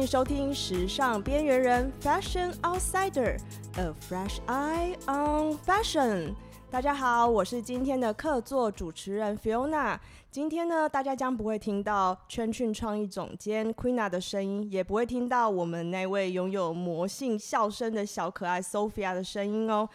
欢迎收听《时尚边缘人》Fashion Outsider，A Fresh Eye on Fashion。大家好，我是今天的客座主持人 Fiona。今天呢，大家将不会听到 CHUNCHUN 创意总监 Queena 的声音，也不会听到我们那位拥有魔性笑声的小可爱 Sophia 的声音哦。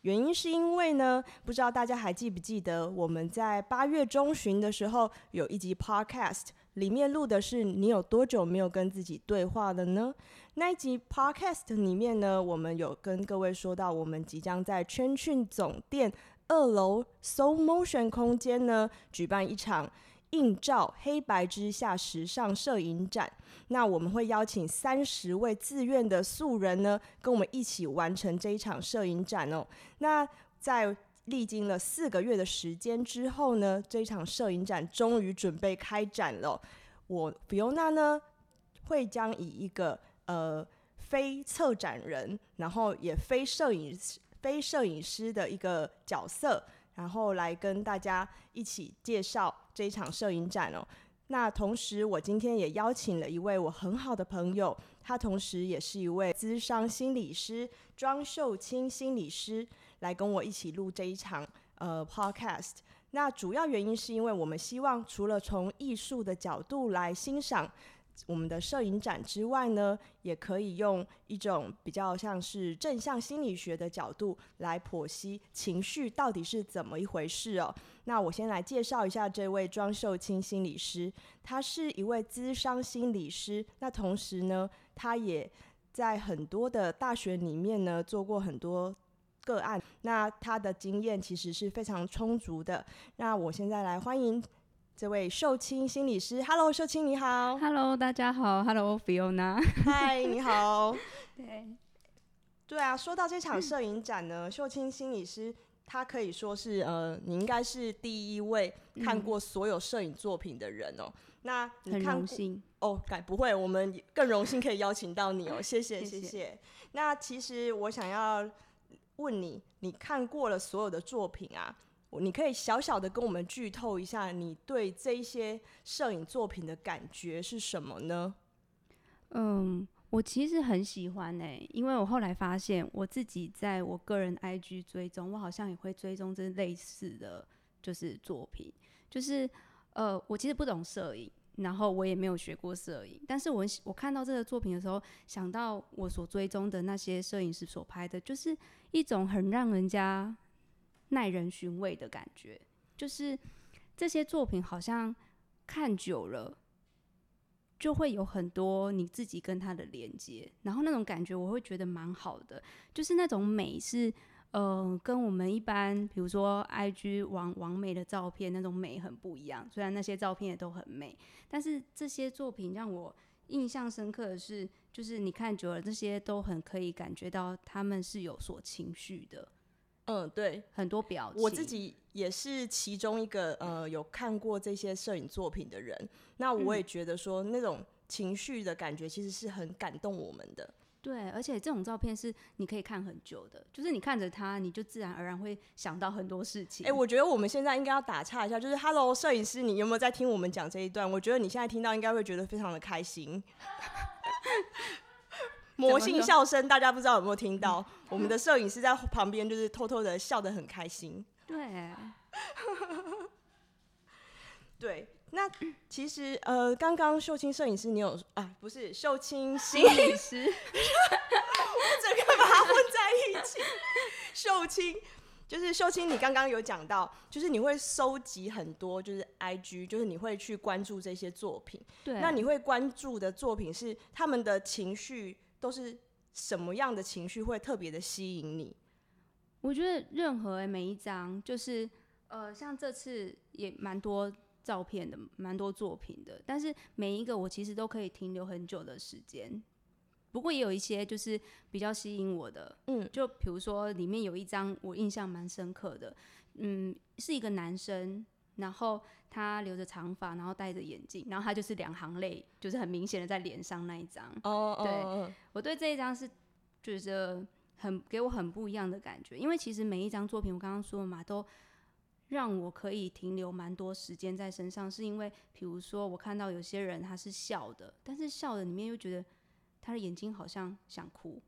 原因是因为呢，不知道大家还记不记得，我们在八月中旬的时候有一集 Podcast，里面录的是你有多久没有跟自己对话了呢？那一集 Podcast 里面呢，我们有跟各位说到，我们即将在 CHUNCHUN 总店二楼 Soul Motion 空间呢，举办一场映照黑白之下时尚摄影展。那我们会邀请三十位自愿的素人呢，跟我们一起完成这一场摄影展哦。那在历经了四个月的时间之后呢，这场摄影展终于准备开展了。我 Fiona 呢，会将以一个呃，非策展人，然后也非摄影非摄影师的一个角色，然后来跟大家一起介绍这一场摄影展哦。那同时，我今天也邀请了一位我很好的朋友，他同时也是一位咨商心理师庄秀清心理师，来跟我一起录这一场呃 podcast。那主要原因是因为我们希望除了从艺术的角度来欣赏。我们的摄影展之外呢，也可以用一种比较像是正向心理学的角度来剖析情绪到底是怎么一回事哦。那我先来介绍一下这位庄秀清心理师，他是一位咨商心理师，那同时呢，他也在很多的大学里面呢做过很多个案，那他的经验其实是非常充足的。那我现在来欢迎。这位秀清心理师，Hello，秀清你好，Hello，大家好，Hello，Fiona，嗨，你好，对，对啊，说到这场摄影展呢，秀清心理师，他可以说是呃，你应该是第一位看过所有摄影作品的人哦。嗯、那你看很荣幸。哦，改不会，我们更荣幸可以邀请到你哦，谢谢，谢。谢。那其实我想要问你，你看过了所有的作品啊？你可以小小的跟我们剧透一下，你对这些摄影作品的感觉是什么呢？嗯，我其实很喜欢哎、因为我后来发现我自己在我个人 IG 追踪，我好像也会追踪这类似的就是作品，就是呃，我其实不懂摄影，然后我也没有学过摄影，但是我我看到这个作品的时候，想到我所追踪的那些摄影师所拍的，就是一种很让人家。耐人寻味的感觉，就是这些作品好像看久了，就会有很多你自己跟他的连接，然后那种感觉我会觉得蛮好的，就是那种美是，呃，跟我们一般比如说 IG 网网美的照片那种美很不一样。虽然那些照片也都很美，但是这些作品让我印象深刻的是，就是你看久了，这些都很可以感觉到他们是有所情绪的。嗯，对，很多表情。我自己也是其中一个呃有看过这些摄影作品的人，那我也觉得说那种情绪的感觉其实是很感动我们的。对，而且这种照片是你可以看很久的，就是你看着它，你就自然而然会想到很多事情。哎、欸，我觉得我们现在应该要打岔一下，就是 Hello，摄影师，你有没有在听我们讲这一段？我觉得你现在听到应该会觉得非常的开心。魔性笑声，大家不知道有没有听到？我们的摄影师在旁边，就是偷偷的笑得很开心。对，对。那其实呃，刚刚秀清摄影师，你有啊？不是秀清心理师，我整个把它混在一起。秀清就是秀清，你刚刚有讲到，就是你会收集很多，就是 IG，就是你会去关注这些作品。对。那你会关注的作品是他们的情绪。都是什么样的情绪会特别的吸引你？我觉得任何每一张，就是呃，像这次也蛮多照片的，蛮多作品的，但是每一个我其实都可以停留很久的时间。不过也有一些就是比较吸引我的，嗯，就比如说里面有一张我印象蛮深刻的，嗯，是一个男生。然后他留着长发，然后戴着眼镜，然后他就是两行泪，就是很明显的在脸上那一张。哦、oh, 对，oh. 我对这一张是觉得很给我很不一样的感觉，因为其实每一张作品我刚刚说的嘛，都让我可以停留蛮多时间在身上，是因为，比如说我看到有些人他是笑的，但是笑的里面又觉得他的眼睛好像想哭，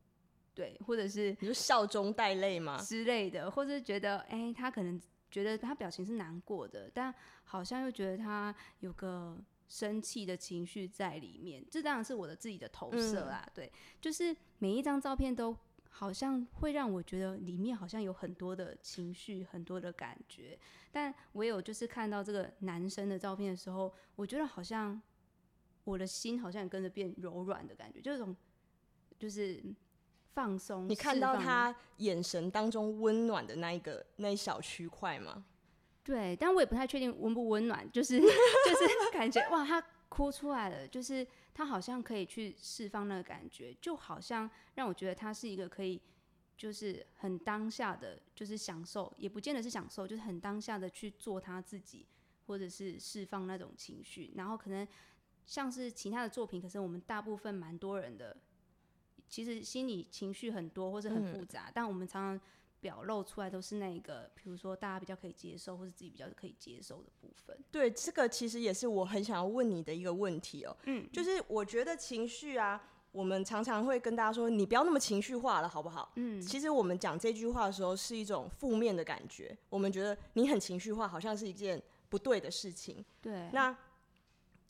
对，或者是你说笑中带泪吗之类的，或者是觉得哎、欸，他可能觉得他表情是难过的，但好像又觉得他有个生气的情绪在里面，这当然是我的自己的投射啦，嗯、对，就是每一张照片都。好像会让我觉得里面好像有很多的情绪，很多的感觉。但唯有就是看到这个男生的照片的时候，我觉得好像我的心好像也跟着变柔软的感觉，就是种就是放松。你看到他眼神当中温暖的那一个那一小区块吗？对，但我也不太确定温不温暖，就是 就是感觉哇，他。哭出来了，就是他好像可以去释放那个感觉，就好像让我觉得他是一个可以，就是很当下的，就是享受，也不见得是享受，就是很当下的去做他自己，或者是释放那种情绪。然后可能像是其他的作品，可是我们大部分蛮多人的，其实心里情绪很多或者很复杂，嗯、但我们常常。表露出来都是那个，比如说大家比较可以接受，或者自己比较可以接受的部分。对，这个其实也是我很想要问你的一个问题哦。嗯，就是我觉得情绪啊，我们常常会跟大家说，你不要那么情绪化了，好不好？嗯，其实我们讲这句话的时候是一种负面的感觉，我们觉得你很情绪化，好像是一件不对的事情。对。那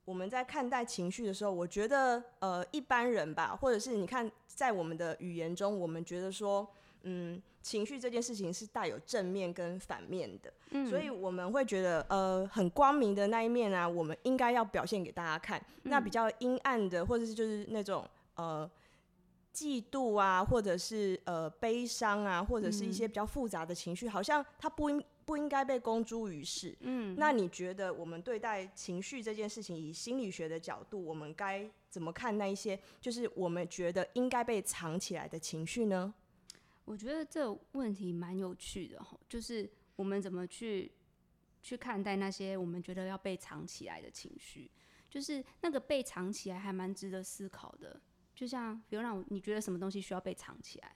我们在看待情绪的时候，我觉得呃，一般人吧，或者是你看在我们的语言中，我们觉得说。嗯，情绪这件事情是带有正面跟反面的，嗯，所以我们会觉得，呃，很光明的那一面啊，我们应该要表现给大家看。嗯，那比较阴暗的，或者是就是那种呃嫉妒啊，或者是呃悲伤啊，或者是一些比较复杂的情绪，嗯，好像它不应不应该被公诸于世。嗯，那你觉得我们对待情绪这件事情，以心理学的角度，我们该怎么看那一些就是我们觉得应该被藏起来的情绪呢？我觉得这个问题蛮有趣的，就是我们怎么去去看待那些我们觉得要被藏起来的情绪，就是那个被藏起来还蛮值得思考的。就像比如让我你觉得什么东西需要被藏起来，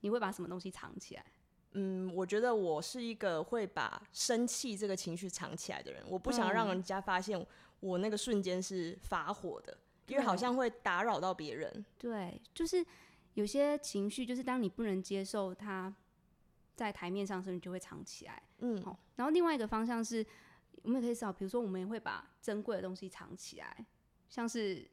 你会把什么东西藏起来？嗯，我觉得我是一个会把生气这个情绪藏起来的人，我不想让人家发现我那个瞬间是发火的，因为好像会打扰到别人。对，就是。有些情绪就是当你不能接受它在台面上的时候，你就会藏起来。嗯，好。然后另外一个方向是，我们也可以找，比如说我们也会把珍贵的东西藏起来，像是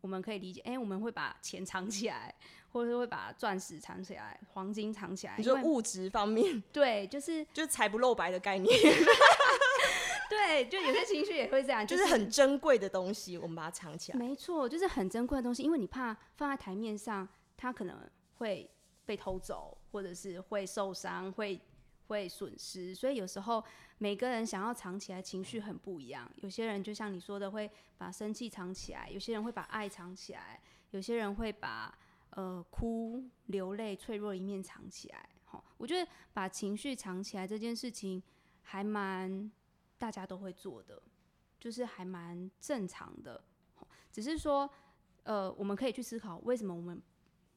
我们可以理解，哎、欸，我们会把钱藏起来，或者是会把钻石藏起来，黄金藏起来。你说物质方面？对，就是 就是财不露白的概念。对，就有些情绪也会这样，就是很珍贵的东西，我们把它藏起来。没错，就是很珍贵的东西，因为你怕放在台面上。他可能会被偷走，或者是会受伤，会会损失。所以有时候每个人想要藏起来情绪很不一样。有些人就像你说的，会把生气藏起来；有些人会把爱藏起来；有些人会把呃哭、流泪、脆弱一面藏起来。好，我觉得把情绪藏起来这件事情还蛮大家都会做的，就是还蛮正常的。只是说，呃，我们可以去思考为什么我们。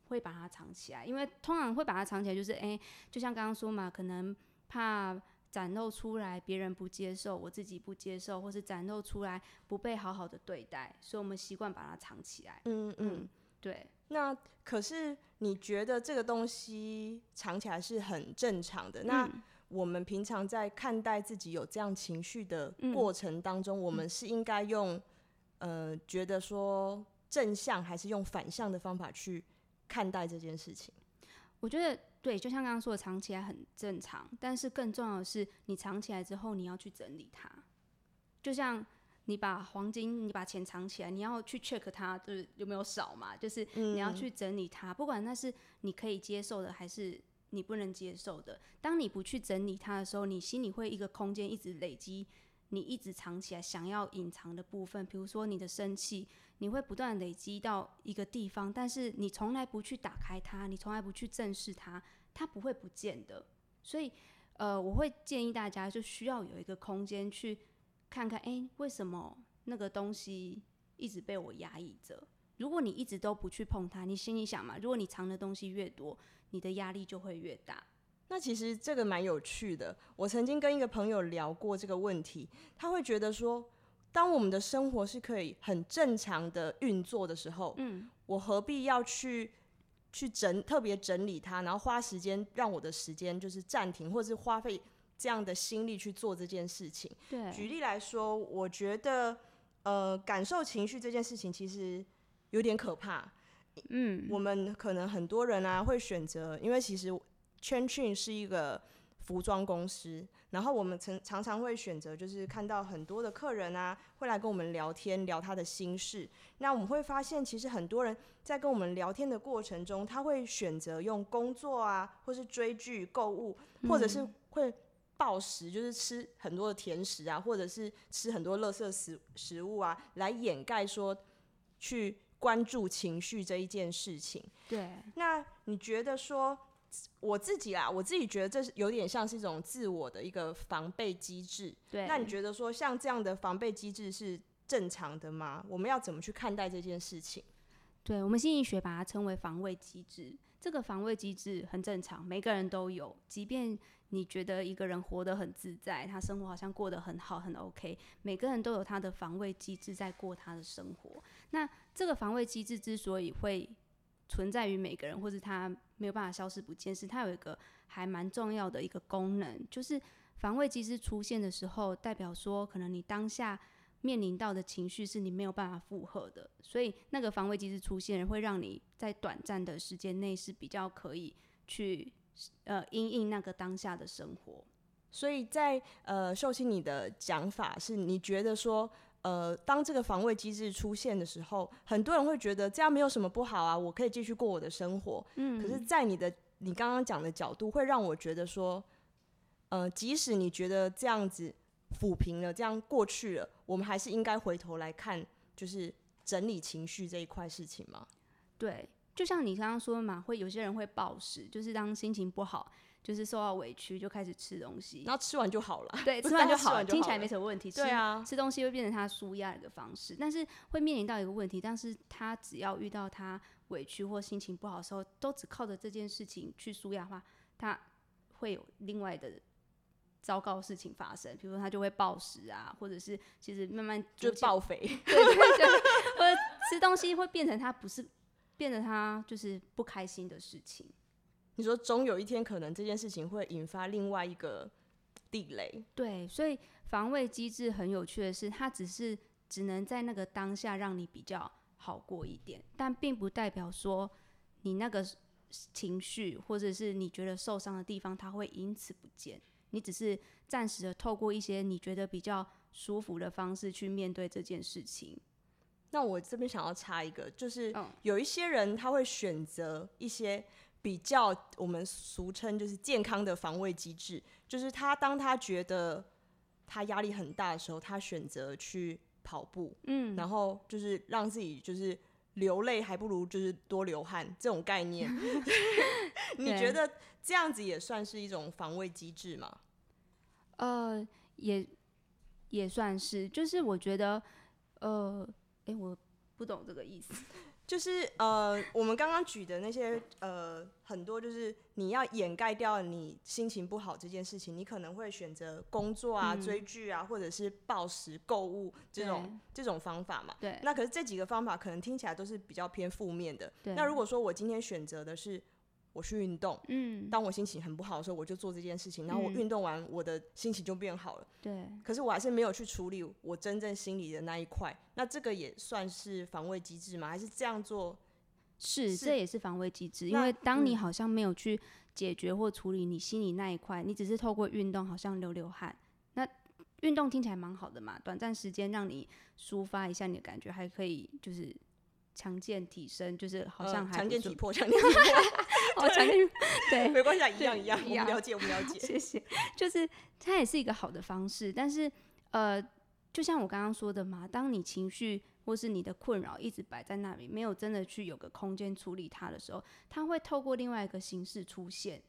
会把它藏起来，因为通常会把它藏起来，就是哎、欸，就像刚刚说嘛，可能怕展露出来别人不接受，我自己不接受，或是展露出来不被好好的对待，所以我们习惯把它藏起来。嗯嗯，嗯，对。那可是你觉得这个东西藏起来是很正常的？嗯、那我们平常在看待自己有这样情绪的过程当中，嗯、我们是应该用呃觉得说正向，还是用反向的方法去？看待这件事情，我觉得对，就像刚刚说的，藏起来很正常。但是更重要的是，你藏起来之后，你要去整理它。就像你把黄金、你把钱藏起来，你要去 check 它，就是有没有少嘛？就是你要去整理它，嗯、不管那是你可以接受的，还是你不能接受的。当你不去整理它的时候，你心里会一个空间一直累积，你一直藏起来想要隐藏的部分，比如说你的生气。你会不断累积到一个地方，但是你从来不去打开它，你从来不去正视它，它不会不见的。所以，呃，我会建议大家就需要有一个空间去看看，哎，为什么那个东西一直被我压抑着？如果你一直都不去碰它，你心里想嘛，如果你藏的东西越多，你的压力就会越大。那其实这个蛮有趣的。我曾经跟一个朋友聊过这个问题，他会觉得说，当我们的生活是可以很正常的运作的时候，嗯，我何必要去去整特别整理它，然后花时间让我的时间就是暂停，或者是花费这样的心力去做这件事情。对，举例来说，我觉得呃，感受情绪这件事情其实有点可怕。嗯，我们可能很多人啊会选择，因为其实。CHENCHUN 是一个服装公司，然后我们常常常会选择，就是看到很多的客人啊，会来跟我们聊天，聊他的心事。那我们会发现，其实很多人在跟我们聊天的过程中，他会选择用工作啊，或是追剧、购物，或者是会暴食，就是吃很多的甜食啊，或者是吃很多垃圾食食物啊，来掩盖说去关注情绪这一件事情。对，那你觉得说？我自己啦，我自己觉得这是有点像是一种自我的一个防备机制。对，那你觉得说像这样的防备机制是正常的吗？我们要怎么去看待这件事情？对，我们心理学把它称为防卫机制。这个防卫机制很正常，每个人都有。即便你觉得一个人活得很自在，他生活好像过得很好，很 OK，每个人都有他的防卫机制在过他的生活。那这个防卫机制之所以会存在于每个人，或者他没有办法消失不见，是它有一个还蛮重要的一个功能，就是防卫机制出现的时候，代表说可能你当下面临到的情绪是你没有办法负荷的，所以那个防卫机制出现，会让你在短暂的时间内是比较可以去呃因应那个当下的生活。所以在呃秀清你的讲法是，你觉得说。呃，当这个防卫机制出现的时候，很多人会觉得这样没有什么不好啊，我可以继续过我的生活。嗯，可是，在你的你刚刚讲的角度，会让我觉得说，呃，即使你觉得这样子抚平了，这样过去了，我们还是应该回头来看，就是整理情绪这一块事情吗？对，就像你刚刚说的嘛，会有些人会暴食，就是当心情不好。就是受到委屈就开始吃东西，然后吃完就好了。对，吃完就好了，听起来没什么问题。对啊，吃东西会变成他舒压的一个方式，但是会面临到一个问题，但是他只要遇到他委屈或心情不好的时候，都只靠着这件事情去舒压的话，他会有另外的糟糕的事情发生，比如说他就会暴食啊，或者是其实慢慢就暴肥，对对对，或者吃东西会变成他不是变成他就是不开心的事情。你说终有一天，可能这件事情会引发另外一个地雷。对，所以防卫机制很有趣的是，它只是只能在那个当下让你比较好过一点，但并不代表说你那个情绪或者是你觉得受伤的地方，它会因此不见。你只是暂时的透过一些你觉得比较舒服的方式去面对这件事情。那我这边想要插一个，就是有一些人他会选择一些。比较我们俗称就是健康的防卫机制，就是他当他觉得他压力很大的时候，他选择去跑步，嗯，然后就是让自己就是流泪还不如就是多流汗这种概念。你觉得这样子也算是一种防卫机制吗？呃，也也算是，就是我觉得，呃，哎、欸，我不懂这个意思。就是呃，我们刚刚举的那些呃，很多就是你要掩盖掉你心情不好这件事情，你可能会选择工作啊、嗯、追剧啊，或者是暴食、购物这种这种方法嘛。对。那可是这几个方法可能听起来都是比较偏负面的。对。那如果说我今天选择的是。我去运动，嗯，当我心情很不好的时候，我就做这件事情，然后我运动完，我的心情就变好了。对、嗯，可是我还是没有去处理我真正心里的那一块，那这个也算是防卫机制吗？还是这样做？是，是这也是防卫机制，因为当你好像没有去解决或处理你心里那一块，你只是透过运动好像流流汗，那运动听起来蛮好的嘛，短暂时间让你抒发一下你的感觉，还可以就是。强健体身就是好像还强健体魄，强 健体魄，哦，强健对，没关系，一样一样，我们了解，我们了解，谢谢。就是它也是一个好的方式，但是呃，就像我刚刚说的嘛，当你情绪或是你的困扰一直摆在那里，没有真的去有个空间处理它的时候，它会透过另外一个形式出现，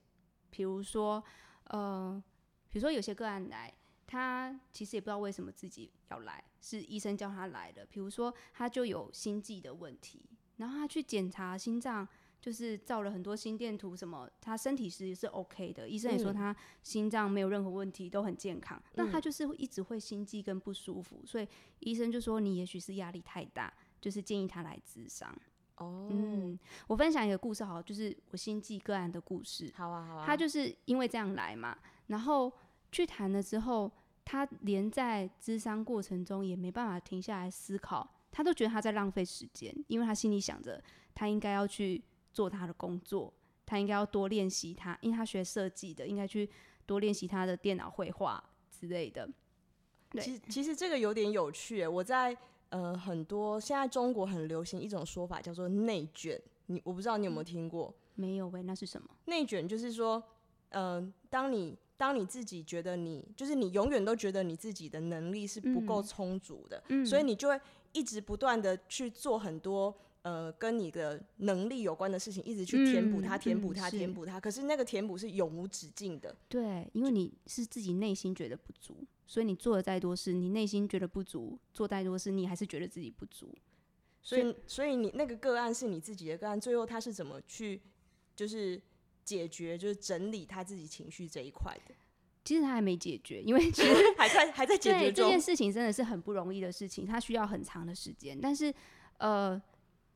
比如说呃，比如说有些个案来。他其实也不知道为什么自己要来，是医生叫他来的。比如说，他就有心悸的问题，然后他去检查心脏，就是照了很多心电图，什么他身体是是 OK 的，医生也说他心脏没有任何问题，都很健康。那、嗯、他就是一直会心悸跟不舒服，所以医生就说你也许是压力太大，就是建议他来治伤。哦，嗯，我分享一个故事好，就是我心悸个案的故事。好啊，好啊。他就是因为这样来嘛，然后去谈了之后，他连在咨商过程中也没办法停下来思考，他都觉得他在浪费时间，因为他心里想着他应该要去。做他的工作，他应该要多练习他，因为他学设计的，应该去多练习他的电脑绘画之类的。对，其实其实这个有点有趣。我在呃很多现在中国很流行一种说法叫做内卷，你我不知道你有没有听过？嗯、没有喂，那是什么？内卷就是说，嗯、呃，当你当你自己觉得你就是你永远都觉得你自己的能力是不够充足的，嗯、所以你就会一直不断的去做很多。呃，跟你的能力有关的事情，一直去填补它，填补它，填补它。可是那个填补是永无止境的。对，因为你是自己内心觉得不足，所以你做的再多事，你内心觉得不足，做再多事，你还是觉得自己不足。所以，所以你那个个案是你自己的个案，最后他是怎么去，就是解决，就是整理他自己情绪这一块的？其实他还没解决，因为 其实还在还在解决中。这件事情真的是很不容易的事情，他需要很长的时间。但是，呃。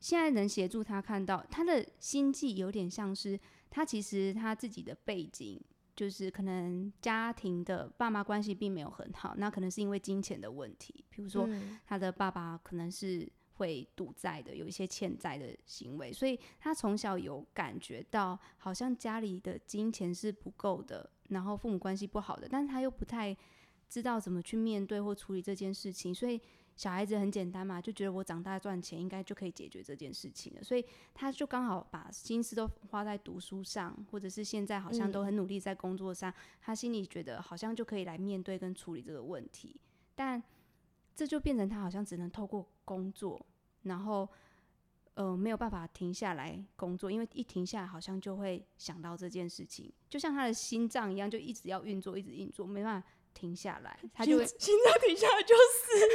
现在能协助他看到他的心计，有点像是他其实他自己的背景，就是可能家庭的爸妈关系并没有很好，那可能是因为金钱的问题，比如说他的爸爸可能是会赌债的，有一些欠债的行为，所以他从小有感觉到好像家里的金钱是不够的，然后父母关系不好的，但是他又不太知道怎么去面对或处理这件事情，所以。小孩子很简单嘛，就觉得我长大赚钱应该就可以解决这件事情了，所以他就刚好把心思都花在读书上，或者是现在好像都很努力在工作上，嗯、他心里觉得好像就可以来面对跟处理这个问题，但这就变成他好像只能透过工作，然后呃没有办法停下来工作，因为一停下来好像就会想到这件事情，就像他的心脏一样，就一直要运作，一直运作，没办法。停下来，他就会心脏停下来就死了，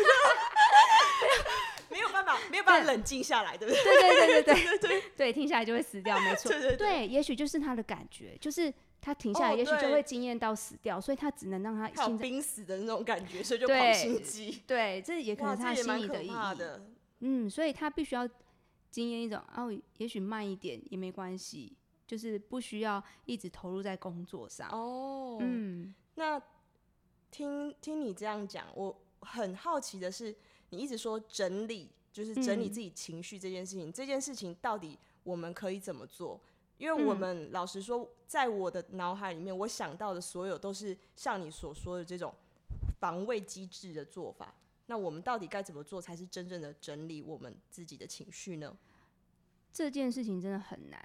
没有办法，没有办法冷静下来，对不对？对对对对对对对，停下来就会死掉，没错。对对对，也许就是他的感觉，就是他停下来，也许就会惊艳到死掉，所以他只能让他心濒死的那种感觉，所以就跑心机。对，这也可能是他心里的意义。嗯，所以他必须要经验一种哦，也许慢一点也没关系，就是不需要一直投入在工作上。哦，嗯，那。听听你这样讲，我很好奇的是，你一直说整理，就是整理自己情绪这件事情，嗯、这件事情到底我们可以怎么做？因为我们老实说，在我的脑海里面，我想到的所有都是像你所说的这种防卫机制的做法。那我们到底该怎么做，才是真正的整理我们自己的情绪呢？这件事情真的很难。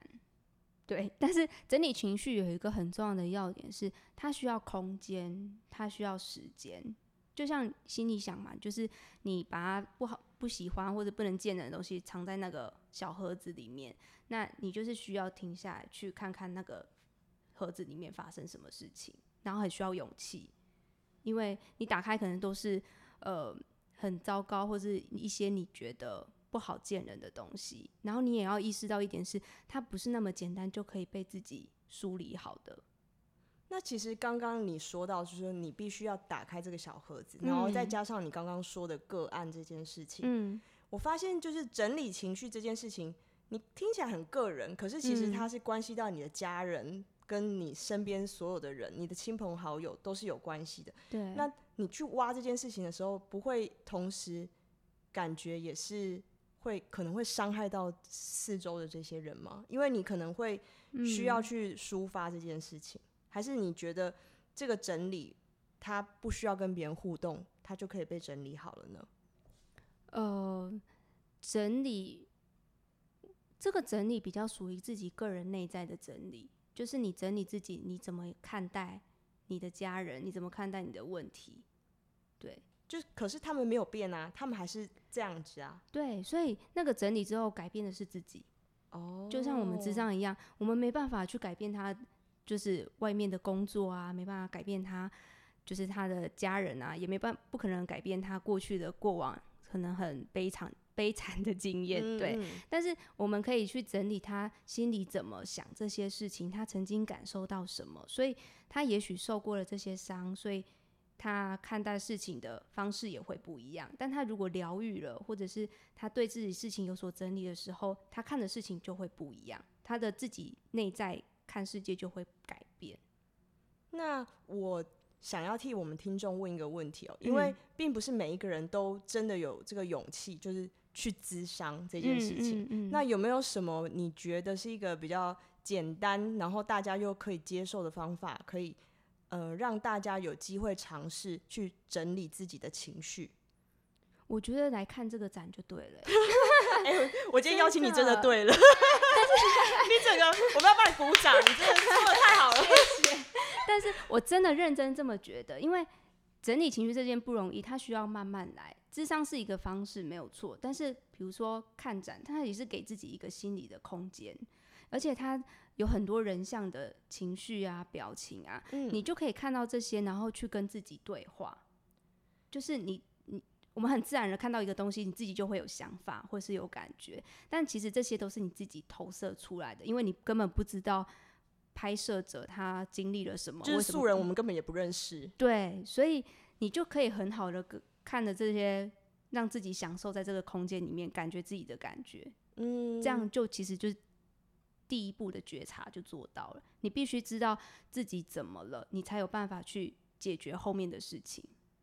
对，但是整理情绪有一个很重要的要点是，它需要空间，它需要时间。就像心里想嘛，就是你把它不好、不喜欢或者不能见的东西藏在那个小盒子里面，那你就是需要停下来去看看那个盒子里面发生什么事情，然后很需要勇气，因为你打开可能都是呃很糟糕，或是一些你觉得。不好见人的东西，然后你也要意识到一点是，它不是那么简单就可以被自己梳理好的。那其实刚刚你说到，就是说你必须要打开这个小盒子，然后再加上你刚刚说的个案这件事情，嗯，我发现就是整理情绪这件事情，你听起来很个人，可是其实它是关系到你的家人，跟你身边所有的人，你的亲朋好友都是有关系的。对，那你去挖这件事情的时候，不会同时感觉也是。会可能会伤害到四周的这些人吗？因为你可能会需要去抒发这件事情，嗯、还是你觉得这个整理它不需要跟别人互动，它就可以被整理好了呢？呃，整理这个整理比较属于自己个人内在的整理，就是你整理自己，你怎么看待你的家人，你怎么看待你的问题，对。就可是他们没有变啊，他们还是这样子啊。对，所以那个整理之后改变的是自己。哦，就像我们智商一样，我们没办法去改变他，就是外面的工作啊，没办法改变他，就是他的家人啊，也没办不可能改变他过去的过往，可能很悲惨悲惨的经验，嗯、对。但是我们可以去整理他心里怎么想这些事情，他曾经感受到什么，所以他也许受过了这些伤，所以他看待事情的方式也会不一样。但他如果疗愈了，或者是他对自己事情有所整理的时候，他看的事情就会不一样，他的自己内在看世界就会改变。那我。想要替我们听众问一个问题哦，因为并不是每一个人都真的有这个勇气，就是去咨商这件事情。嗯嗯嗯。那有没有什么你觉得是一个比较简单，然后大家又可以接受的方法，可以呃让大家有机会尝试去整理自己的情绪？我觉得来看这个展就对了。哎、欸，我今天邀请你真的对了，但是你整个我们要帮你鼓掌，你真的做的太好了，谢谢。但是我真的认真这么觉得，因为整理情绪这件不容易，它需要慢慢来。咨商是一个方式，没有错。但是比如说看展，它也是给自己一个心理的空间，而且它有很多人像的情绪啊、表情啊，嗯，你就可以看到这些，然后去跟自己对话。就是你你我们很自然的看到一个东西，你自己就会有想法或是有感觉，但其实这些都是你自己投射出来的，因为你根本不知道。拍摄者他经历了什么？就是素人，我们根本也不认识。对，所以你就可以很好的看着这些，让自己享受在这个空间里面，感觉自己的感觉。嗯，这样就其实就是第一步的觉察就做到了。你必须知道自己怎么了，你才有办法去解决后面的事情。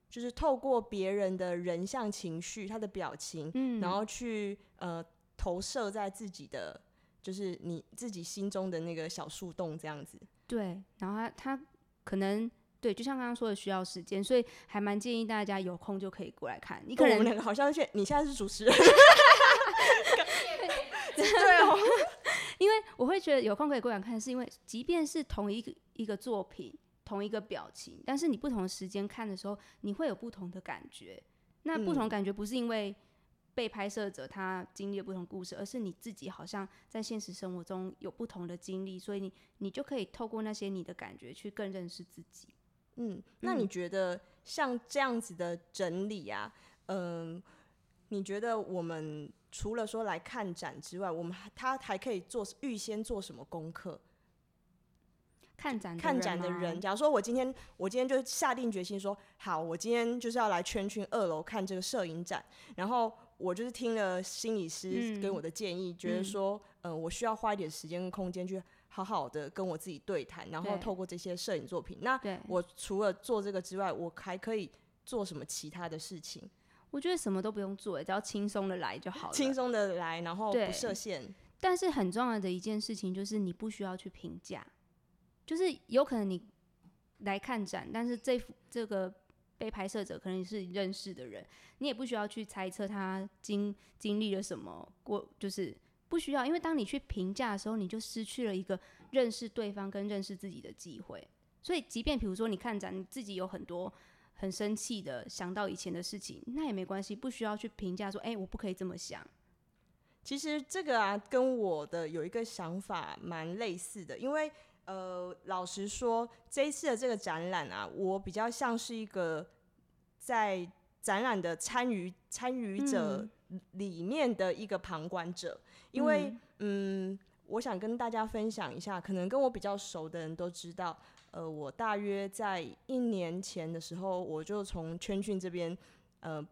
就是透过别人的人像情绪，他的表情，嗯，然后去呃投射在自己的。就是你自己心中的那个小树洞这样子，对。然后他他可能对，就像刚刚说的需要时间，所以还蛮建议大家有空就可以过来看。你可我们两个好像现你现在是主持人，对哦。因为我会觉得有空可以过来看，是因为即便是同一个一个作品，同一个表情，但是你不同的时间看的时候，你会有不同的感觉。那不同感觉不是因为。被拍摄者他经历了不同故事，而是你自己好像在现实生活中有不同的经历，所以你你就可以透过那些你的感觉去更认识自己。嗯，那你觉得像这样子的整理啊，嗯、呃，你觉得我们除了说来看展之外，我们他还可以做预先做什么功课？看展看展的人，假如说我今天我今天就下定决心说，好，我今天就是要来圈圈二楼看这个摄影展，然后。我就是听了心理师给我的建议，嗯、觉得说，嗯、呃，我需要花一点时间跟空间去好好的跟我自己对谈，然后透过这些摄影作品。那我除了做这个之外，我还可以做什么其他的事情？我觉得什么都不用做，只要轻松的来就好了。轻松的来，然后不设限。但是很重要的一件事情就是，你不需要去评价，就是有可能你来看展，但是这幅这个。被拍摄者可能是认识的人，你也不需要去猜测他经经历了什么，过就是不需要，因为当你去评价的时候，你就失去了一个认识对方跟认识自己的机会。所以，即便比如说你看展，你自己有很多很生气的想到以前的事情，那也没关系，不需要去评价说，哎、欸，我不可以这么想。其实这个啊，跟我的有一个想法蛮类似的，因为。呃，老实说，这一次的这个展览啊，我比较像是一个在展览的参与参与者里面的一个旁观者，嗯、因为嗯，我想跟大家分享一下，可能跟我比较熟的人都知道，呃，我大约在一年前的时候，我就从圈圈这边呃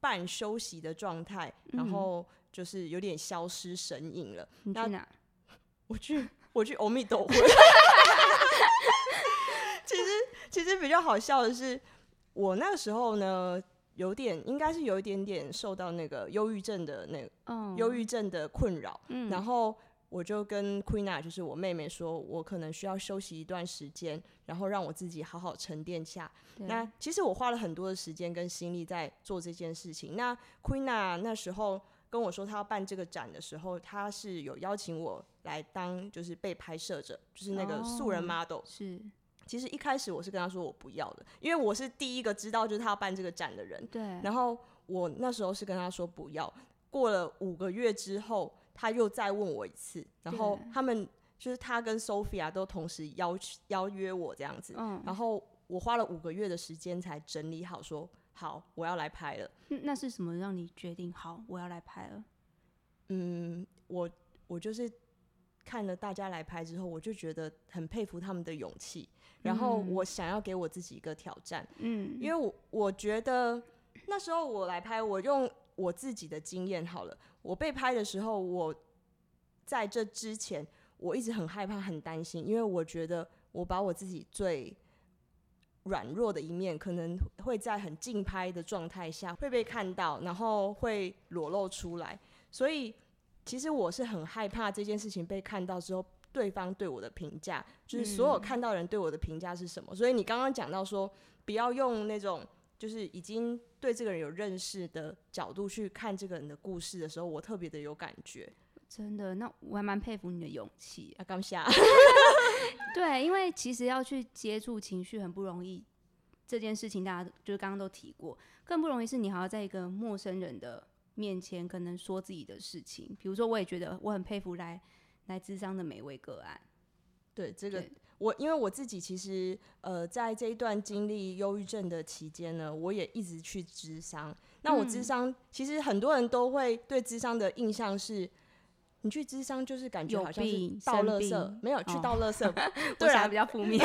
半休息的状态，然后就是有点消失神隐了。你去哪？我去。我去欧米斗会，其实其实比较好笑的是，我那个时候呢，有点应该是有一点点受到那个忧郁症的那个忧郁症的困扰，嗯，然后我就跟 Queena 就是我妹妹说，我可能需要休息一段时间，然后让我自己好好沉淀下。那其实我花了很多的时间跟心力在做这件事情。那 Queena 那时候。跟我说她要办这个展的时候，她是有邀请我来当就是被拍摄者，就是那个素人 model。是，其实一开始我是跟他说我不要的，因为我是第一个知道就是他要办这个展的人。对。然后我那时候是跟他说不要。过了五个月之后，他又再问我一次，然后他们就是他跟 Sophia 都同时邀邀约我这样子。嗯。然后我花了五个月的时间才整理好说。好，我要来拍了。那是什么让你决定好我要来拍了？嗯，我我就是看了大家来拍之后，我就觉得很佩服他们的勇气，然后我想要给我自己一个挑战。嗯，因为我我觉得那时候我来拍，我用我自己的经验好了。我被拍的时候，我在这之前我一直很害怕、很担心，因为我觉得我把我自己最软弱的一面，可能会在很竞拍的状态下会被看到，然后会裸露出来。所以，其实我是很害怕这件事情被看到之后，对方对我的评价，就是所有看到人对我的评价是什么。嗯。所以你刚刚讲到说，不要用那种就是已经对这个人有认识的角度去看这个人的故事的时候，我特别的有感觉。真的，那我还蛮佩服你的勇气啊！刚下，对，因为其实要去接触情绪很不容易，这件事情大家就是刚刚都提过，更不容易是你还要在一个陌生人的面前可能说自己的事情。比如说，我也觉得我很佩服来来智商的每位个案。对这个，我因为我自己其实呃，在这一段经历忧郁症的期间呢，我也一直去咨商。那我咨商，嗯、其实很多人都会对咨商的印象是。你去咨商就是感觉好像是倒垃圾，没有去倒垃 圾，哦、对啊，比较负面。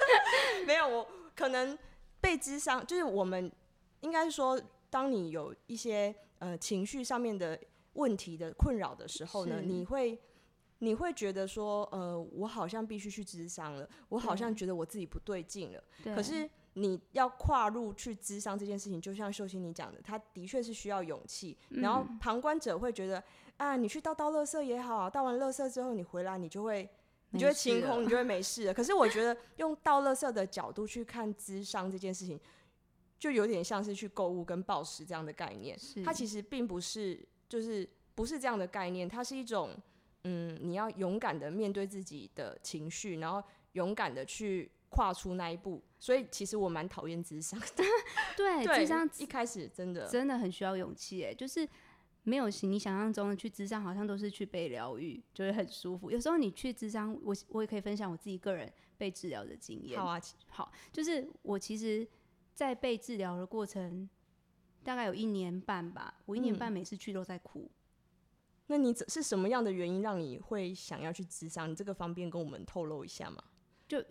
没有，我可能被咨商，就是我们应该说，当你有一些呃情绪上面的问题的困扰的时候呢，你会你会觉得说，呃，我好像必须去咨商了，我好像觉得我自己不对劲了。可是你要跨入去咨商这件事情，就像秀熙你讲的，他的确是需要勇气，嗯。然后旁观者会觉得。啊，你去倒倒垃圾也好，倒完垃圾之后你回来，你就会，你就会清空，你就会没事了。可是我觉得用倒垃圾的角度去看咨商这件事情，就有点像是去购物跟暴食这样的概念。它其实并不是，就是不是这样的概念。它是一种，嗯，你要勇敢的面对自己的情绪，然后勇敢的去跨出那一步。所以其实我蛮讨厌咨商的。对，咨商一开始真的真的很需要勇气，哎，就是。没有你想象中的去咨商，好像都是去被疗愈，就会很舒服。有时候你去咨商，我我也可以分享我自己个人被治疗的经验。好啊，好，就是我其实，在被治疗的过程，大概有一年半吧。我一年半每次去都在哭。嗯、那你是什么样的原因让你会想要去咨商？你这个方便跟我们透露一下吗？就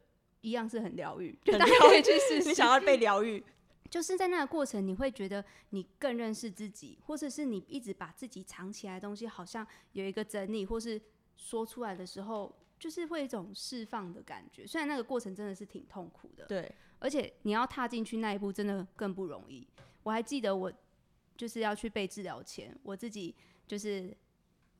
一样是很疗愈，就大家可以去试试。你想要被疗愈。就是在那个过程，你会觉得你更认识自己，或者是你一直把自己藏起来的东西，好像有一个整理，或是说出来的时候，就是会有一种释放的感觉。虽然那个过程真的是挺痛苦的，对，而且你要踏进去那一步，真的更不容易。我还记得我就是要去被治疗前，我自己就是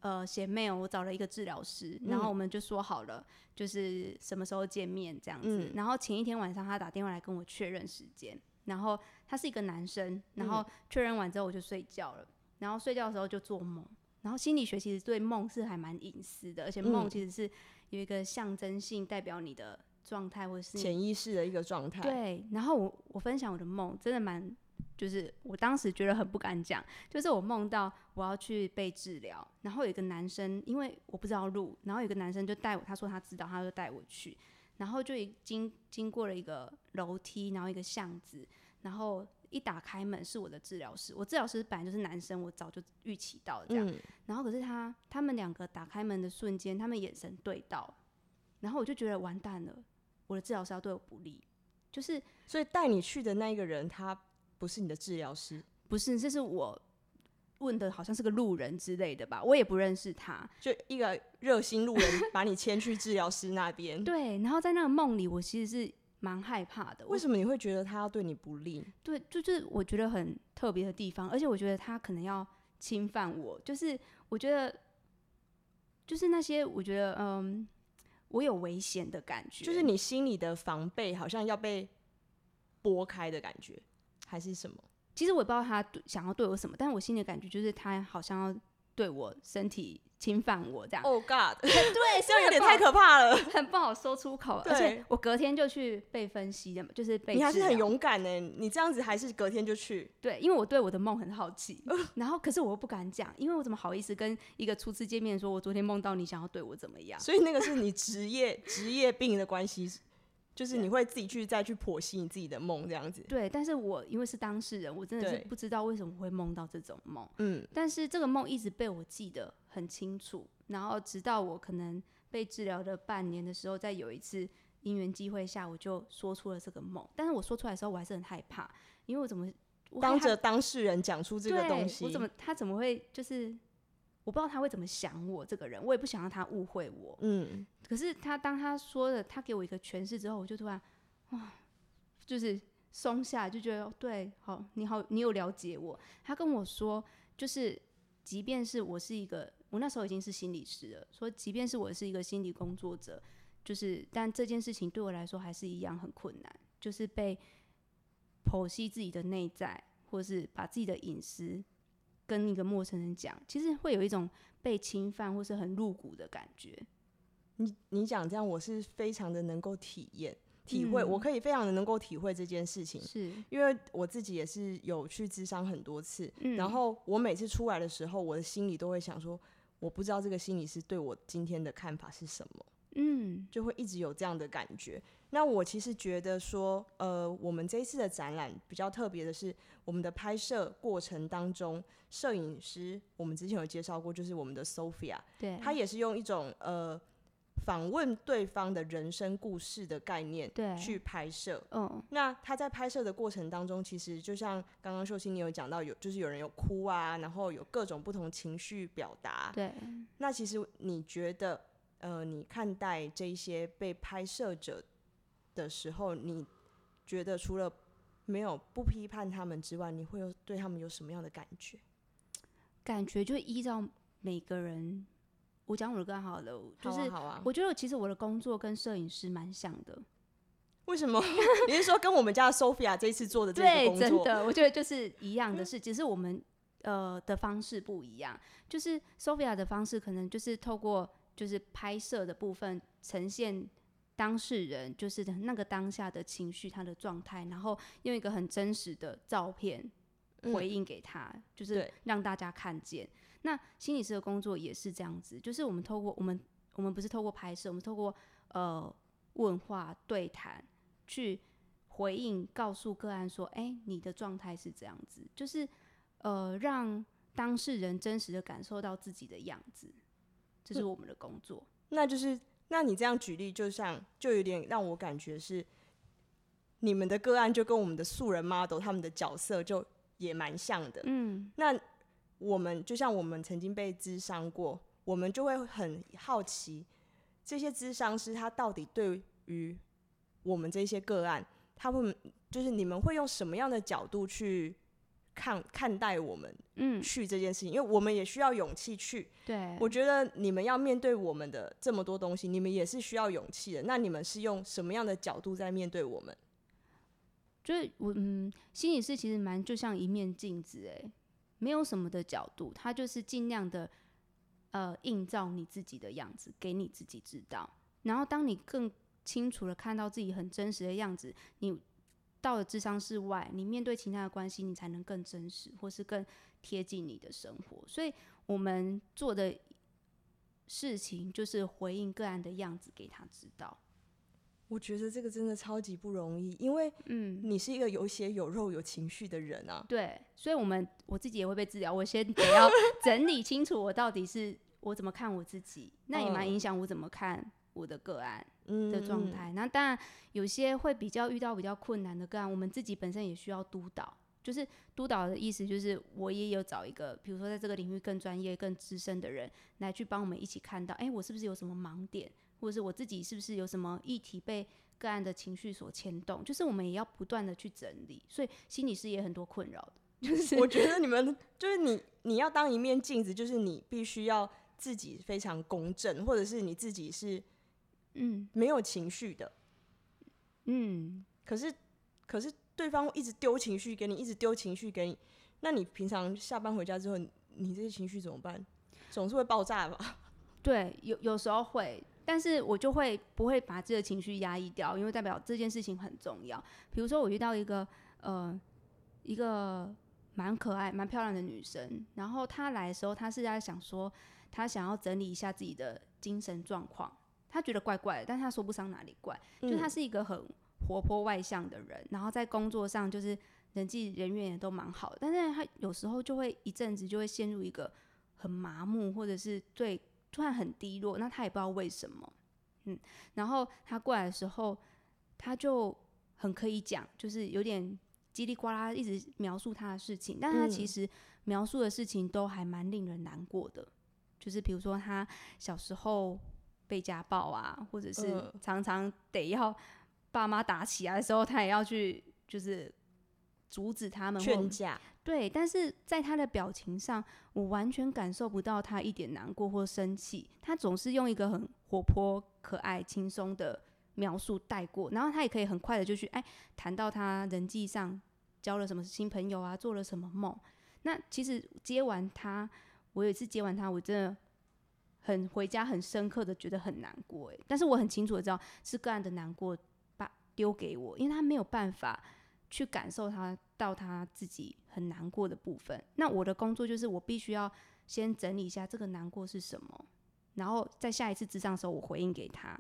呃写 mail，我找了一个治疗师，然后我们就说好了，就是什么时候见面这样子。嗯。然后前一天晚上，他打电话来跟我确认时间。然后他是一个男生，然后确认完之后我就睡觉了，嗯、然后睡觉的时候就做梦，然后心理学其实对梦是还蛮隐私的，而且梦其实是有一个象征性，代表你的状态或是潜意识的一个状态。对，然后我我分享我的梦，真的蛮，就是我当时觉得很不敢讲，就是我梦到我要去被治疗，然后有一个男生，因为我不知道路，然后有一个男生就带我，他说他知道，他就带我去。然后就经经过了一个楼梯，然后一个巷子，然后一打开门是我的治疗师。我治疗师本来就是男生，我早就预期到这样。嗯、然后可是他他们两个打开门的瞬间，他们眼神对到，然后我就觉得完蛋了，我的治疗师要对我不利。就是所以带你去的那一个人，他不是你的治疗师，不是，这是我。问的好像是个路人之类的吧，我也不认识他，就一个热心路人把你牵去治疗师那边。对，然后在那个梦里，我其实是蛮害怕的。为什么你会觉得他要对你不利？对，就是我觉得很特别的地方，而且我觉得他可能要侵犯我，就是我觉得，就是那些我觉得，嗯，我有危险的感觉，就是你心里的防备好像要被拨开的感觉，还是什么？其实我也不知道他想要对我什么，但是我心里的感觉就是他好像要对我身体侵犯我这样。Oh God！对，这样有点太可怕了，很不好说出口。而且我隔天就去被分析的嘛，就是被。你还是很勇敢呢，你这样子还是隔天就去。对，因为我对我的梦很好奇，然后可是我又不敢讲，因为我怎么好意思跟一个初次见面说，我昨天梦到你想要对我怎么样？所以那个是你职业职业病的关系。就是你会自己去再去剖析你自己的梦这样子。对，但是我因为是当事人，我真的是不知道为什么会梦到这种梦。嗯，但是这个梦一直被我记得很清楚，然后直到我可能被治疗的半年的时候，在有一次因缘机会下，我就说出了这个梦。但是我说出来的时候，我还是很害怕，因为我怎么我当着当事人讲出这个东西，我怎么他怎么会就是？我不知道他会怎么想我这个人，我也不想让他误会我。嗯，可是他当他说了，他给我一个诠释之后，我就突然哇，就是松下，就觉得对，好，你好，你有了解我。他跟我说，就是即便是我是一个，我那时候已经是心理师了，说即便是我是一个心理工作者，就是但这件事情对我来说还是一样很困难，就是被剖析自己的内在，或是把自己的隐私。跟一个陌生人讲，其实会有一种被侵犯或是很露骨的感觉。你你讲这样，我是非常的能够体验、体会、嗯，我可以非常的能够体会这件事情。是因为我自己也是有去咨商很多次、嗯，然后我每次出来的时候，我的心里都会想说，我不知道这个心理师对我今天的看法是什么。嗯，就会一直有这样的感觉。那我其实觉得说，呃，我们这一次的展览比较特别的是，我们的拍摄过程当中，摄影师我们之前有介绍过，就是我们的 Sophia，对，他也是用一种呃访问对方的人生故事的概念，对，去拍摄。嗯，那他在拍摄的过程当中，其实就像刚刚秀清你有讲到，有就是有人有哭啊，然后有各种不同情绪表达。对，那其实你觉得？呃，你看待这些被拍摄者的时候，你觉得除了没有不批判他们之外，你会有对他们有什么样的感觉？感觉就依照每个人，我讲我的个案好了，就是好啊，我觉得其实我的工作跟摄影师蛮像的。为什么？你是说跟我们家 Sophia 这一次做的这个工作？对，真的，我觉得就是一样的事，只是我们呃的方式不一样。就是 Sophia 的方式，可能就是透过。就是拍摄的部分呈现当事人就是那个当下的情绪，他的状态，然后用一个很真实的照片回应给他，嗯、就是让大家看见。那心理师的工作也是这样子，就是我们透过我们我们不是透过拍摄，我们透过呃问话对谈去回应，告诉个案说：“哎、欸，你的状态是这样子。”就是呃让当事人真实的感受到自己的样子。这是我们的工作，那就是，那你这样举例，就像就有点让我感觉是，你们的个案就跟我们的素人 model 他们的角色就也蛮像的。嗯，那我们就像我们曾经被咨商过，我们就会很好奇，这些咨商师他到底对于我们这些个案，他会就是你们会用什么样的角度去？看看待我们嗯去这件事情，嗯，因为我们也需要勇气去。对，我觉得你们要面对我们的这么多东西，你们也是需要勇气的。那你们是用什么样的角度在面对我们？就是我嗯，心理师其实蛮就像一面镜子，哎，没有什么的角度，他就是尽量的呃映照你自己的样子给你自己知道。然后当你更清楚的看到自己很真实的样子，你。到了智商室外，你面对其他的关系，你才能更真实，或是更贴近你的生活。所以，我们做的事情就是回应个案的样子给他知道。我觉得这个真的超级不容易，因为嗯，你是一个有血有肉有情绪的人啊。对，所以我们我自己也会被治疗，我先得要 整理清楚我到底是我怎么看我自己，那也蛮影响我怎么看我的个案。的状态，那当然有些会比较遇到比较困难的个案，我们自己本身也需要督导。就是督导的意思，就是我也有找一个，比如说在这个领域更专业、更资深的人来去帮我们一起看到，哎、欸，我是不是有什么盲点，或者是我自己是不是有什么议题被个案的情绪所牵动？就是我们也要不断的去整理，所以心理师也很多困扰的。就是我觉得你们就是你，你要当一面镜子，就是你必须要自己非常公正，或者是你自己是。嗯，没有情绪的，嗯，可是可是对方一直丢情绪给你，一直丢情绪给你，那你平常下班回家之后，你这些情绪怎么办？总是会爆炸吧？对，有有时候会，但是我就会不会把自己的情绪压抑掉，因为代表这件事情很重要。比如说我遇到一个呃一个蛮可爱、蛮漂亮的女生，然后她来的时候，她是在想说，她想要整理一下自己的精神状况。她觉得怪怪的，但她说不上哪里怪，嗯、就她是一个很活泼外向的人，然后在工作上就是人际人缘也都蛮好的，但是她有时候就会一阵子就会陷入一个很麻木，或者是对突然很低落，那他也不知道为什么，嗯，然后他过来的时候，他就很可以讲，就是有点叽里呱啦一直描述他的事情，但他其实描述的事情都还蛮令人难过的，就是比如说他小时候被家暴啊，或者是常常得要爸妈打起来的时候，他也要去就是阻止他们劝架。对，但是在他的表情上，我完全感受不到他一点难过或生气。他总是用一个很活泼、可爱、轻松的描述带过，然后他也可以很快的就去哎谈到他人际上交了什么新朋友啊，做了什么梦。那其实接完他，我有一次接完他，我真的很回家很深刻的觉得很难过哎，但是我很清楚的知道是个案的难过把丢给我，因为他没有办法去感受他到他自己很难过的部分。那我的工作就是我必须要先整理一下这个难过是什么，然后在下一次咨商的时候我回应给他。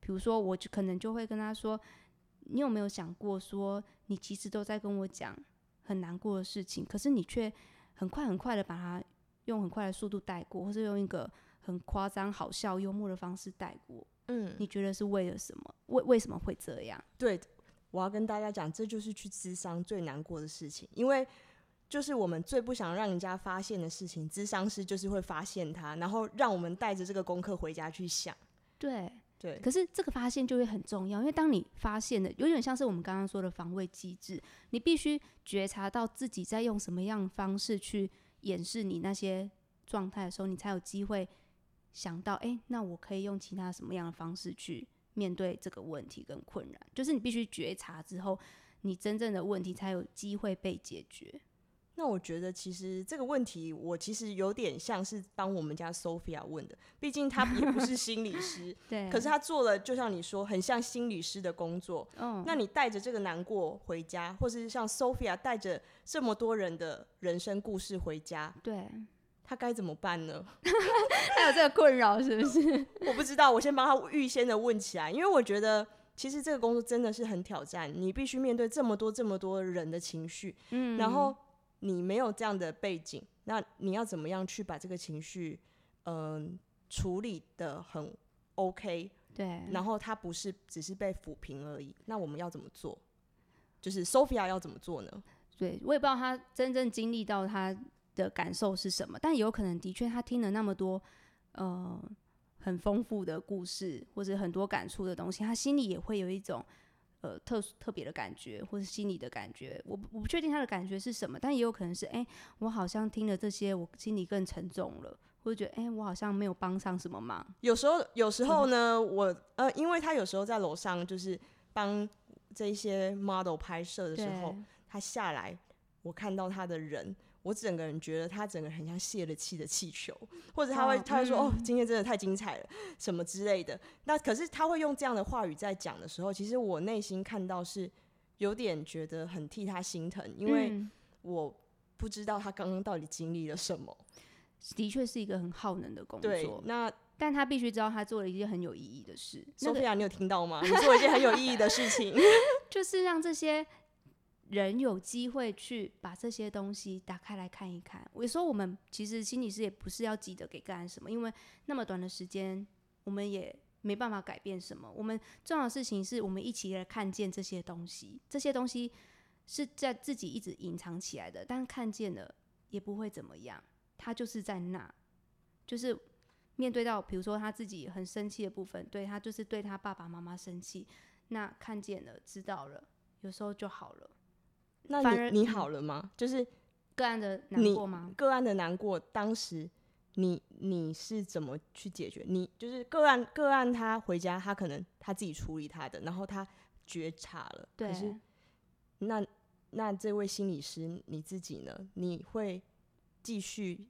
比如说，我就可能就会跟他说：“你有没有想过说，你其实都在跟我讲很难过的事情，可是你却很快很快的把它用很快的速度带过，或是用一个很夸张、好笑、幽默的方式带过？嗯，你觉得是为了什么？为为什么会这样？”对，我要跟大家讲，这就是去咨商最难过的事情，因为就是我们最不想让人家发现的事情，咨商师就是会发现它，然后让我们带着这个功课回家去想。对。对，可是这个发现就会很重要，因为当你发现的有点像是我们刚刚说的防卫机制，你必须觉察到自己在用什么样的方式去掩饰你那些状态的时候，你才有机会想到，哎，那我可以用其他什么样的方式去面对这个问题跟困难。就是你必须觉察之后，你真正的问题才有机会被解决。那我觉得其实这个问题，我其实有点像是帮我们家 Sophia 问的，毕竟她也不是心理师，对。可是她做了，就像你说，很像心理师的工作。嗯。那你带着这个难过回家，或是像 Sophia 带着这么多人的人生故事回家，对，她该怎么办呢？他有这个困扰是不是？我不知道，我先帮他预先的问起来，因为我觉得其实这个工作真的是很挑战，你必须面对这么多这么多人的情绪，嗯，然后。你没有这样的背景，那你要怎么样去把这个情绪，嗯、呃，处理的很 OK？对。然后他不是只是被抚平而已，那我们要怎么做？就是 Sophia 要怎么做呢？对，我也不知道他真正经历到他的感受是什么，但有可能的确他听了那么多，呃，很丰富的故事或者很多感触的东西，他心里也会有一种。呃，特殊特别的感觉，或是心里的感觉，我我不确定他的感觉是什么，但也有可能是，哎、欸，我好像听了这些，我心里更沉重了，或者觉得，哎、欸，我好像没有帮上什么忙。有时候，有时候呢，嗯、我呃，因为他有时候在楼上就是帮这些 model 拍摄的时候，他下来，我看到他的人。我整个人觉得他整个很像泄了气的气球，或者他会他会说、嗯、哦，今天真的太精彩了，什么之类的。那可是他会用这样的话语在讲的时候，其实我内心看到是有点觉得很替他心疼，因为我不知道他刚刚到底经历了什么。的确是一个很耗能的工作。对，那但他必须知道他做了一件很有意义的事。Sophia，、那个、你有听到吗？你做了一件很有意义的事情，就是让这些。人有机会去把这些东西打开来看一看。我说，我们其实心理师也不是要急着给个案什么，因为那么短的时间，我们也没办法改变什么。我们重要的事情是我们一起来看见这些东西，这些东西是在自己一直隐藏起来的，但看见了也不会怎么样，他就是在那，就是面对到比如说他自己很生气的部分，对，他就是对他爸爸妈妈生气，那看见了，知道了，有时候就好了。那你你好了吗？就是个案的难过吗？个案的难过，当时你你是怎么去解决？你就是个案个案，他回家，他可能他自己处理他的，然后他觉察了。对。可是那那这位心理师你自己呢？你会继续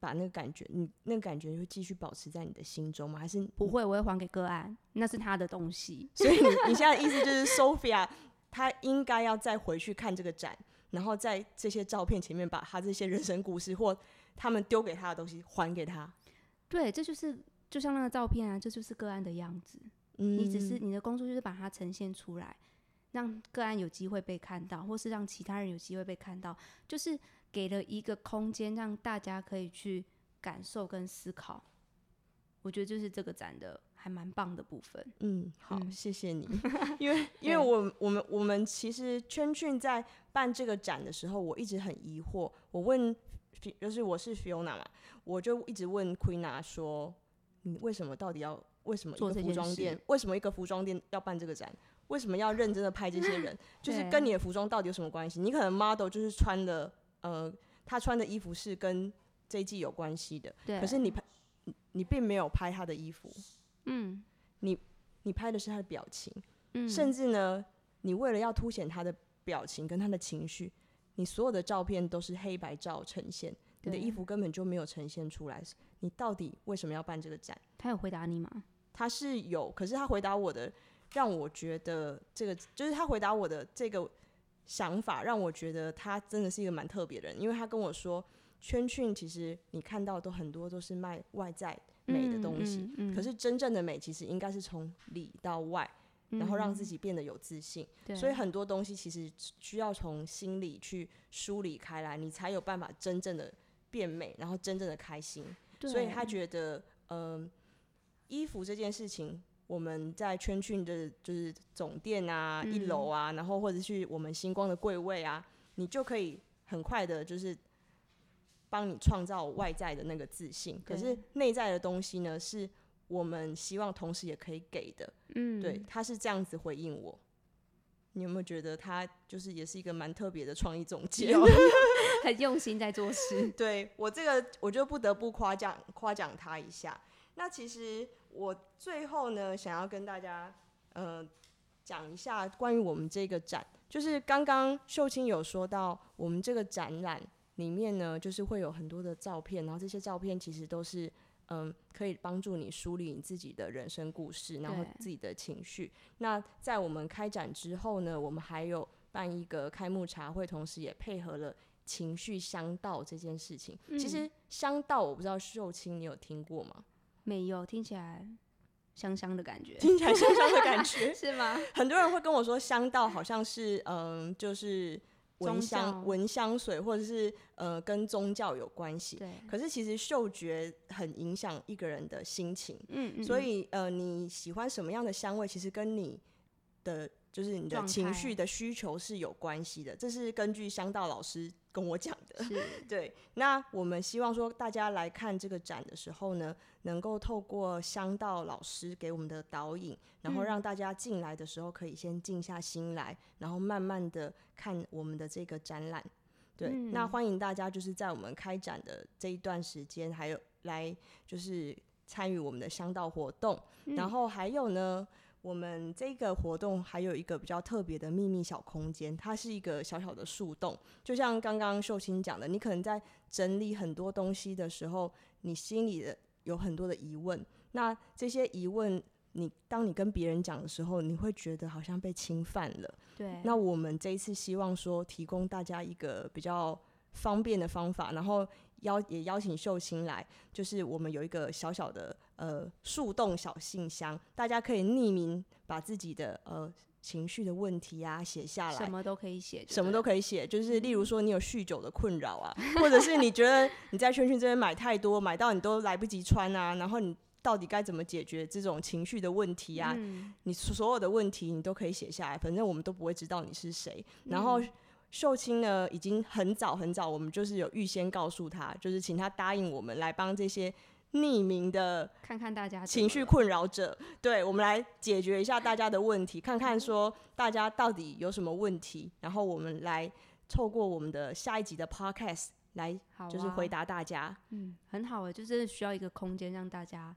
把那个感觉，你那个感觉会继续保持在你的心中吗？还是不会？我会还给个案，那是他的东西。所以你你现在的意思就是 Sophia。他应该要再回去看这个展，然后在这些照片前面把他这些人生故事或他们丢给他的东西还给他。对，这就是就像那个照片啊，这就是个案的样子。嗯，你只是你的工作就是把它呈现出来，让个案有机会被看到，或是让其他人有机会被看到，就是给了一个空间，让大家可以去感受跟思考。我觉得就是这个展的还蛮棒的部分。嗯，好，嗯、谢谢你。因为 因为我我们我们其实圈圈在办这个展的时候，我一直很疑惑。我问，就是我是 Fiona 嘛，我就一直问 Queena 说，你为什么到底要为什么一个服装店？为什么一个服装店要办这个展？为什么要认真的拍这些人？就是跟你的服装到底有什么关系？你可能 model 就是穿的，呃，他穿的衣服是跟这一季有关系的，对。可是你拍。你并没有拍他的衣服，嗯，你你拍的是他的表情，嗯，甚至呢，你为了要凸显他的表情跟他的情绪，你所有的照片都是黑白照呈现，你的衣服根本就没有呈现出来。你到底为什么要办这个展？他有回答你吗？他是有，可是他回答我的，让我觉得这个就是他回答我的这个想法，让我觉得他真的是一个蛮特别的人，因为他跟我说。圈圈其实你看到都很多都是卖外在美的东西，嗯嗯嗯、可是真正的美其实应该是从里到外，嗯、然后让自己变得有自信。嗯、所以很多东西其实需要从心里去梳理开来，你才有办法真正的变美，然后真正的开心。所以他觉得，嗯、呃，衣服这件事情，我们在圈圈的就是总店啊、嗯、一楼啊，然后或者去我们星光的柜位啊，你就可以很快的，就是。帮你创造外在的那个自信，可是内在的东西呢，是我们希望同时也可以给的。嗯，对，他是这样子回应我。你有没有觉得他就是也是一个蛮特别的创意总监？很用心在做事。对，我这个，我就不得不夸奖夸奖他一下。那其实我最后呢，想要跟大家呃讲一下关于我们这个展，就是刚刚秀清有说到我们这个展览。里面呢，就是会有很多的照片，然后这些照片其实都是，嗯，可以帮助你梳理你自己的人生故事，然后自己的情绪。那在我们开展之后呢，我们还有办一个开幕茶会，同时也配合了情绪香道这件事情。嗯、其实香道我不知道秀清你有听过吗？没有，听起来香香的感觉，听起来香香的感觉 是吗？很多人会跟我说香道好像是，嗯，就是。闻香闻香水，或者是呃跟宗教有关系。对。可是其实嗅觉很影响一个人的心情。嗯嗯。所以呃你喜欢什么样的香味，其实跟你的就是你的情绪的需求是有关系的。这是根据香道老师跟我讲的。对。那我们希望说大家来看这个展的时候呢，能够透过香道老师给我们的导引，然后让大家进来的时候可以先静下心来，然后慢慢的。看我们的这个展览，对，嗯、那欢迎大家就是在我们开展的这一段时间，还有来就是参与我们的香道活动。嗯、然后还有呢，我们这个活动还有一个比较特别的秘密小空间，它是一个小小的树洞。就像刚刚秀清讲的，你可能在整理很多东西的时候，你心里的有很多的疑问，那这些疑问。你当你跟别人讲的时候，你会觉得好像被侵犯了。对。那我们这一次希望说，提供大家一个比较方便的方法，然后邀也邀请秀清来，就是我们有一个小小的呃树洞小信箱，大家可以匿名把自己的呃情绪的问题啊写下来，什么都可以写，什么都可以写，就是例如说你有酗酒的困扰啊，或者是你觉得你在圈圈这边买太多，买到你都来不及穿啊，然后你。到底该怎么解决这种情绪的问题啊？嗯、你所有的问题你都可以写下来，反正我们都不会知道你是谁。嗯、然后秀清呢，已经很早很早，我们就是有预先告诉他，就是请他答应我们来帮这些匿名的看看大家情绪困扰者，对，我们来解决一下大家的问题，看看说大家到底有什么问题，然后我们来透过我们的下一集的 podcast 来就是回答大家。啊、嗯，很好诶，就是需要一个空间让大家。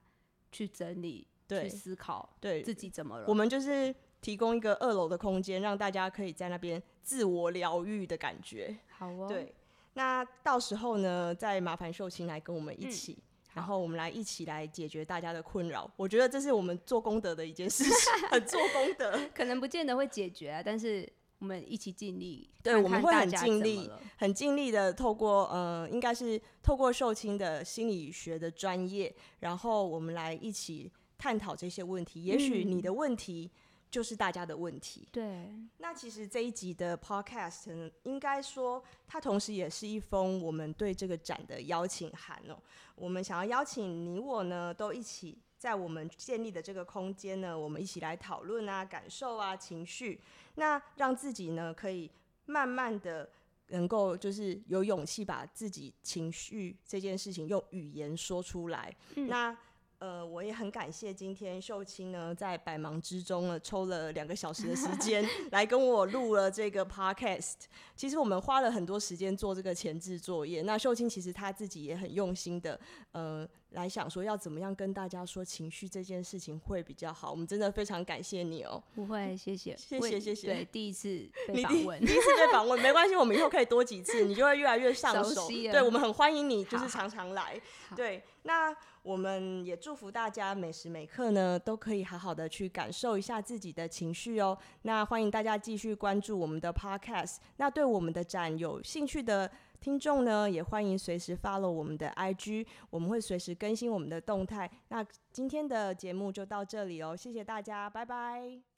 去整理，对，去思考，对自己怎么了。我们就是提供一个二楼的空间，让大家可以在那边自我疗愈的感觉。好哦。对，那到时候呢，再麻烦秀琴来跟我们一起，嗯、然后我们来一起来解决大家的困扰。我觉得这是我们做功德的一件事情，很做功德。可能不见得会解决啊，但是我们一起尽力。对，看看我们会很尽力，很尽力的透过呃，应该是透过受亲的心理学的专业，然后我们来一起探讨这些问题。也许你的问题就是大家的问题。对、嗯。那其实这一集的 podcast 呢，应该说它同时也是一封我们对这个展的邀请函哦。我们想要邀请你我呢，都一起。在我们建立的这个空间呢，我们一起来讨论啊，感受啊，情绪，那让自己呢可以慢慢的能够就是有勇气把自己情绪这件事情用语言说出来。嗯、那呃，我也很感谢今天秀清呢在百忙之中呢抽了两个小时的时间 来跟我录了这个 podcast。其实我们花了很多时间做这个前置作业。那秀清其实他自己也很用心的，呃。来想说要怎么样跟大家说情绪这件事情会比较好，我们真的非常感谢你哦、喔。不会，谢谢，谢谢，谢谢。对，第一次 被访问，第一次被访问，没关系，我们以后可以多几次，你就会越来越上手。对，我们很欢迎你，就是常常来。对，那我们也祝福大家每时每刻呢都可以好好的去感受一下自己的情绪哦、喔。那欢迎大家继续关注我们的 Podcast。那对我们的展有兴趣的。听众呢，也欢迎随时 follow 我们的 IG，我们会随时更新我们的动态。那今天的节目就到这里哦，谢谢大家，拜拜。